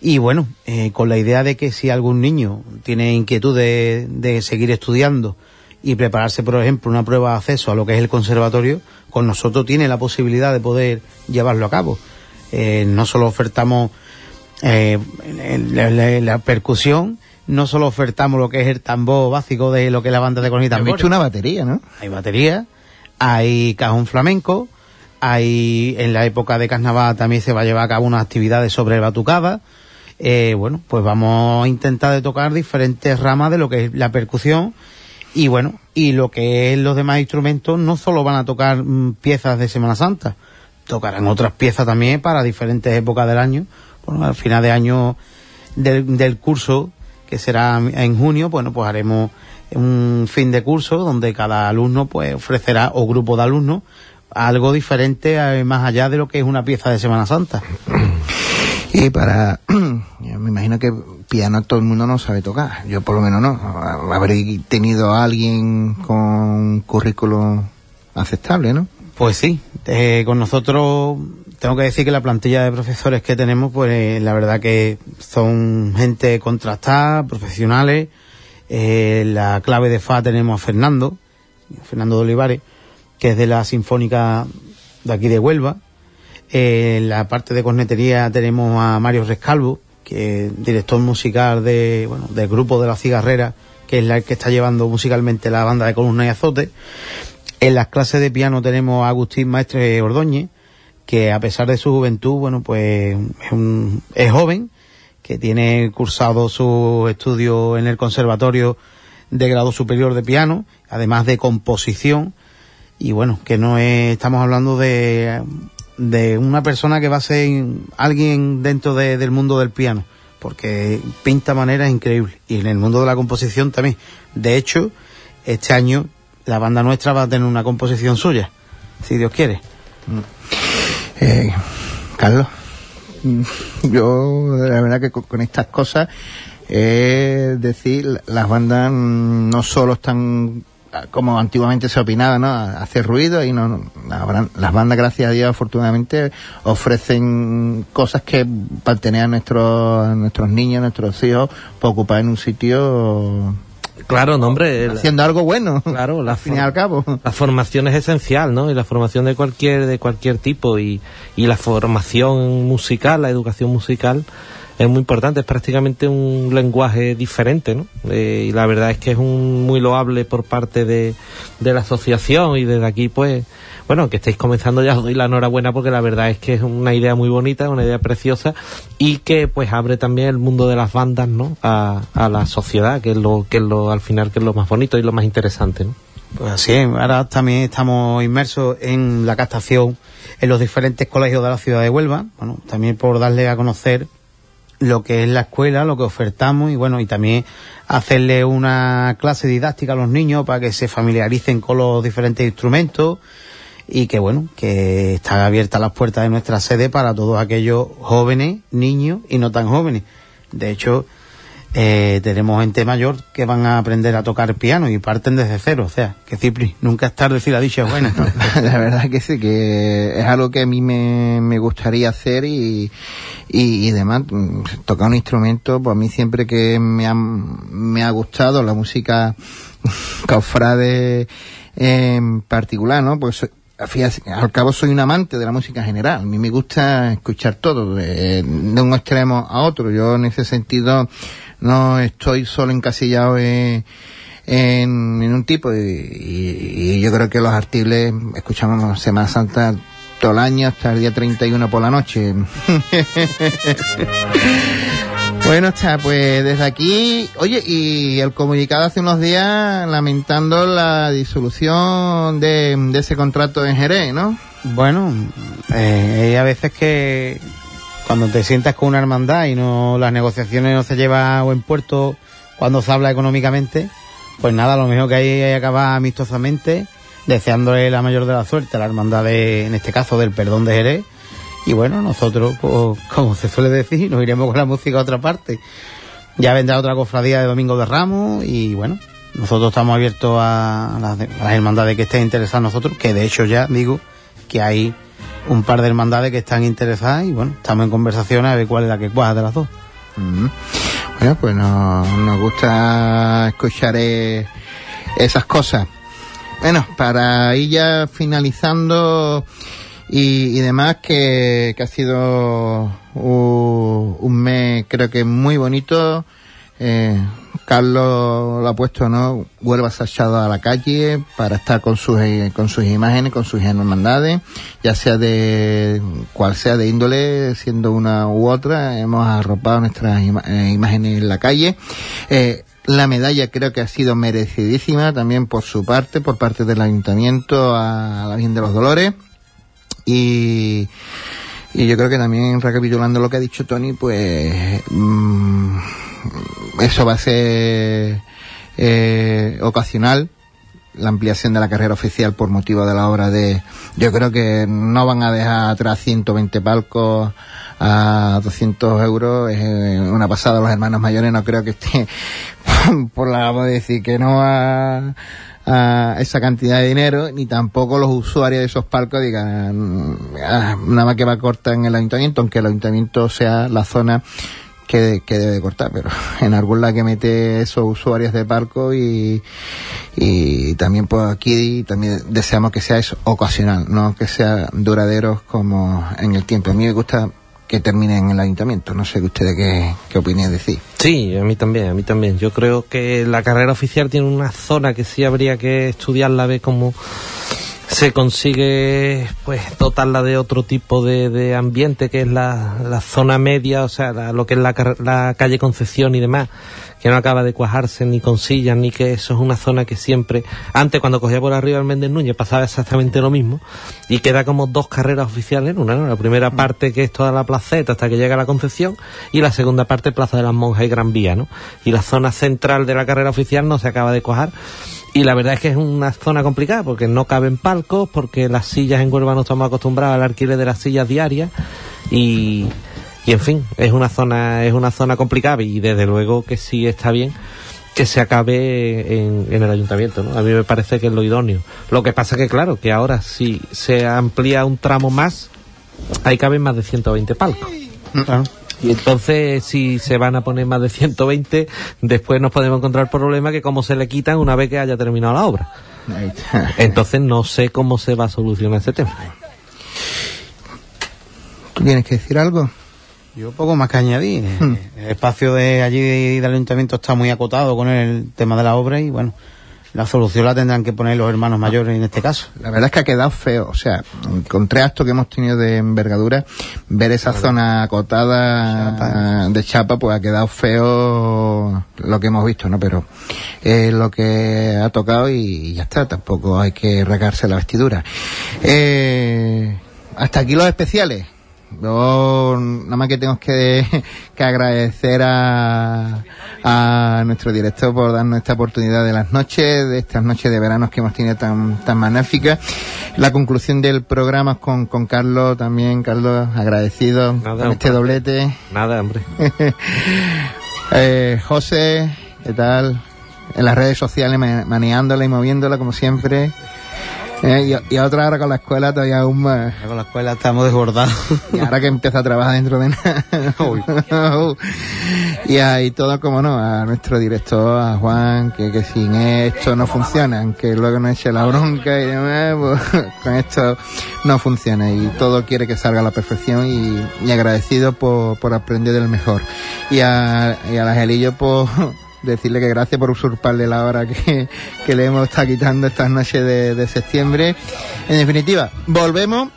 y bueno, eh, con la idea de que si algún niño tiene inquietud de, de seguir estudiando y prepararse, por ejemplo, una prueba de acceso a lo que es el conservatorio, con nosotros tiene la posibilidad de poder llevarlo a cabo. Eh, no solo ofertamos eh, la, la percusión, no solo ofertamos lo que es el tambor básico de lo que es la banda de. He visto una batería, ¿no? Hay batería, hay cajón flamenco, hay en la época de carnaval también se va a llevar a cabo unas actividades sobre batucada. Eh, bueno, pues vamos a intentar de tocar diferentes ramas de lo que es la percusión y bueno, y lo que es los demás instrumentos no solo van a tocar mm, piezas de Semana Santa, tocarán otras piezas también para diferentes épocas del año. Bueno, al final de año del, del curso, que será en junio, bueno, pues haremos un fin de curso donde cada alumno pues ofrecerá o grupo de alumnos algo diferente eh, más allá de lo que es una pieza de Semana Santa. Y para, yo me imagino que piano todo el mundo no sabe tocar, yo por lo menos no. Habré tenido a alguien con currículum aceptable, ¿no? Pues sí, eh, con nosotros tengo que decir que la plantilla de profesores que tenemos, pues eh, la verdad que son gente contrastada, profesionales. Eh, la clave de Fa tenemos a Fernando, Fernando de Olivares, que es de la Sinfónica de aquí de Huelva. Eh, en la parte de cornetería tenemos a Mario Rescalvo, que es director musical de, bueno, del grupo de la cigarrera, que es la que está llevando musicalmente la banda de columna y azote. En las clases de piano tenemos a Agustín Maestre Ordóñez, que a pesar de su juventud, bueno, pues es, un- es joven, que tiene cursado su estudio en el Conservatorio de Grado Superior de Piano, además de composición, y bueno, que no es, estamos hablando de, de una persona que va a ser alguien dentro de- del mundo del piano, porque pinta maneras increíbles, y en el mundo de la composición también. De hecho, este año la banda nuestra va a tener una composición suya, si Dios quiere. Eh, Carlos, mm, yo la verdad que con, estas cosas, es decir, las bandas mm, no solo están como antiguamente se opinaba, ¿no? Hacer ruido y no, no, las bandas, gracias a Dios, afortunadamente, ofrecen cosas que para tener a nuestros, a nuestros niños, a nuestros hijos, para ocupar en un sitio Claro, no, hombre. haciendo algo bueno. Claro, la, al fin y al cabo. la formación es esencial, ¿no? Y la formación de cualquier de cualquier tipo y, y la formación musical, la educación musical es muy importante, es prácticamente un lenguaje diferente, ¿no? Eh, y la verdad es que es un muy loable por parte de, de la asociación y desde aquí, pues, bueno, que estéis comenzando ya os doy la enhorabuena porque la verdad es que es una idea muy bonita, una idea preciosa y que pues abre también el mundo de las bandas, ¿no? A, a la sociedad, que es lo que es lo al final que es lo más bonito y lo más interesante, ¿no? Pues así es, ahora también estamos inmersos en la captación en los diferentes colegios de la ciudad de Huelva, bueno, también por darle a conocer lo que es la escuela, lo que ofertamos y bueno, y también hacerle una clase didáctica a los niños para que se familiaricen con los diferentes instrumentos y que bueno, que están abiertas las puertas de nuestra sede para todos aquellos jóvenes, niños y no tan jóvenes. De hecho, eh, tenemos gente mayor que van a aprender a tocar piano y parten desde cero. O sea, que Cipri, nunca es tarde si la dicha es buena. la verdad que sí, que es algo que a mí me, me gustaría hacer y, y, y demás. mm, Tocar un instrumento, pues a mí siempre que me ha, me ha gustado la música cofrade en particular, ¿no? Pues al cabo soy un amante de la música general. A mí me gusta escuchar todo, de un extremo a otro. Yo en ese sentido no estoy solo encasillado en, en, en un tipo y, yo creo que los artibles escuchamos Semana Santa todo el año hasta el día 31 por la noche. Bueno, está, pues desde aquí, oye, y el comunicado hace unos días lamentando la disolución de, de ese contrato en Jerez, ¿no? Bueno, eh, hay a veces que cuando te sientas con una hermandad y no las negociaciones no se llevan a buen puerto cuando se habla económicamente, pues nada, lo mejor que hay es acabar amistosamente, deseándole la mayor de la suerte a la hermandad de, en este caso, del perdón de Jerez. Y bueno, nosotros, pues, como se suele decir, nos iremos con la música a otra parte. Ya vendrá otra cofradía de Domingo de Ramos y bueno, nosotros estamos abiertos a las, a las hermandades que estén interesadas nosotros, que de hecho ya digo que hay un par de hermandades que están interesadas y bueno, estamos en conversación a ver cuál es la que cuaja de las dos. Bueno, pues no- nos gusta escuchar eh, esas cosas. Bueno, para ir ya finalizando y, y demás, que, que ha sido un, un mes creo que muy bonito. Eh, Carlos lo ha puesto, ¿no? Huelva sachado a la calle para estar con sus, eh, con sus imágenes, con sus hermandades, ya sea de cual sea de índole, siendo una u otra, hemos arropado nuestras eh, imágenes en la calle. Eh, la medalla creo que ha sido merecidísima también por su parte, por parte del ayuntamiento a la Virgen de los Dolores. Y, y yo creo que también recapitulando lo que ha dicho Tony, pues mm, eso va a ser eh, ocasional la ampliación de la carrera oficial por motivo de la obra de yo creo que no van a dejar atrás 120 palcos a 200 euros es eh, una pasada. Los hermanos mayores no creo que esté por la vamos a decir que no a, a esa cantidad de dinero ni tampoco los usuarios de esos palcos digan "Ah, nada más que va a cortar en el ayuntamiento aunque el ayuntamiento sea la zona que, que debe de cortar, pero en algún lado que mete esos usuarios de palco y, y también pues aquí también deseamos que sea eso ocasional, no que sea duraderos como en el tiempo. A mí me gusta que termine en el ayuntamiento, no sé ustedes qué, qué opinan decir. Sí, a mí también, a mí también. Yo creo que la carrera oficial tiene una zona que sí habría que estudiarla, ver cómo se consigue pues dotarla de otro tipo de, de ambiente que es la, la zona media, o sea, la- lo que es la, la calle Concepción y demás, que no acaba de cuajarse ni con sillas, ni que eso es una zona que siempre, antes cuando cogía por arriba el Méndez Núñez pasaba exactamente lo mismo, y queda como dos carreras oficiales en una, ¿no? La primera parte que es toda la placeta hasta que llega a la Concepción, y la segunda parte Plaza de las Monjas y Gran Vía, ¿no? Y la zona central de la carrera oficial no se acaba de cuajar, y la verdad es que es una zona complicada porque no caben palcos, porque las sillas en Huelva no estamos acostumbrados al alquiler de las sillas diarias y, y en fin, es una zona es una zona complicada y desde luego que sí está bien que se acabe en, el ayuntamiento, ¿no? A mí me parece que es lo idóneo. Lo que pasa que claro, que ahora si se amplía un tramo más, ahí caben más de 120 palcos. Y entonces, si se van a poner más de 120, después nos podemos encontrar el problema que como se le quitan una vez que haya terminado la obra. Entonces, no sé cómo se va a solucionar ese tema. ¿Tú tienes que decir algo? Yo poco más que añadir. Hmm. El espacio de allí del ayuntamiento está muy acotado con el tema de la obra y bueno, la solución la tendrán que poner los hermanos mayores en este caso. La verdad es que ha quedado feo, o sea, con tres actos que hemos tenido de envergadura, ver esa zona acotada de chapa, pues ha quedado feo lo que hemos visto, ¿no? Pero es lo que ha tocado y ya está, tampoco hay que regarse la vestidura. Eh, hasta aquí los especiales. Yo nada más que tengo que, que agradecer a, a nuestro director por darnos esta oportunidad de las noches, de estas noches de verano que hemos tenido tan, tan magníficas. La conclusión del programa con, con Carlos también, Carlos, agradecido Nada, con este doblete. Nada, hombre. Eh, José, ¿qué tal? En las redes sociales ma- maneándola y moviéndola como siempre. Eh, y, y otra hora con la escuela todavía aún más. Con la escuela estamos desbordados. Y ahora que empieza a trabajar dentro de nada. y ahí todo como no, a nuestro director, a Juan, que, que sin esto no funciona, que luego no eche la bronca y demás, pues, con esto no funciona y todo quiere que salga a la perfección y, y agradecido por, por aprender del mejor. Y a, y al Angelillo por decirle que gracias por usurparle la hora que, que le hemos estado quitando estas noches de, de septiembre. En definitiva, volvemos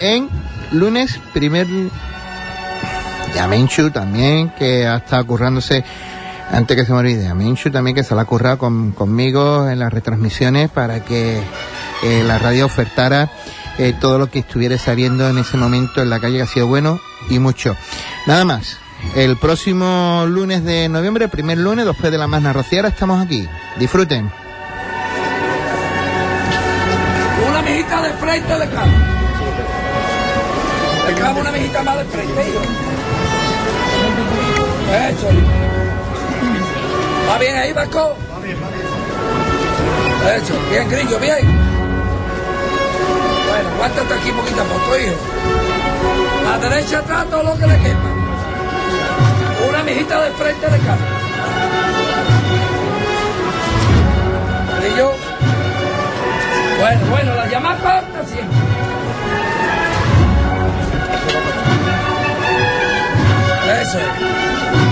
en lunes primer y a Menchu también, que ha estado currándose, antes que se me olvide, a Menchu también que se la ha currado con- conmigo en las retransmisiones para que eh, la radio ofertara eh, todo lo que estuviera saliendo en ese momento en la calle, que ha sido bueno y mucho. Nada más. El próximo lunes de noviembre, primer lunes, después de la Magna Rociera, estamos aquí. Disfruten. Una mijita de frente de clavo. Le clavo una mijita más de frente, hijo. Eso. ¿Va bien ahí, Vasco? Va bien, va bien. Eso, bien, grillo, bien. Bueno, aguántate aquí poquito a poco, hijo. La derecha atrás todo lo que le quepa. Mijita de frente de cara. Grillo. Bueno, bueno, la llama corta siempre. Eso es.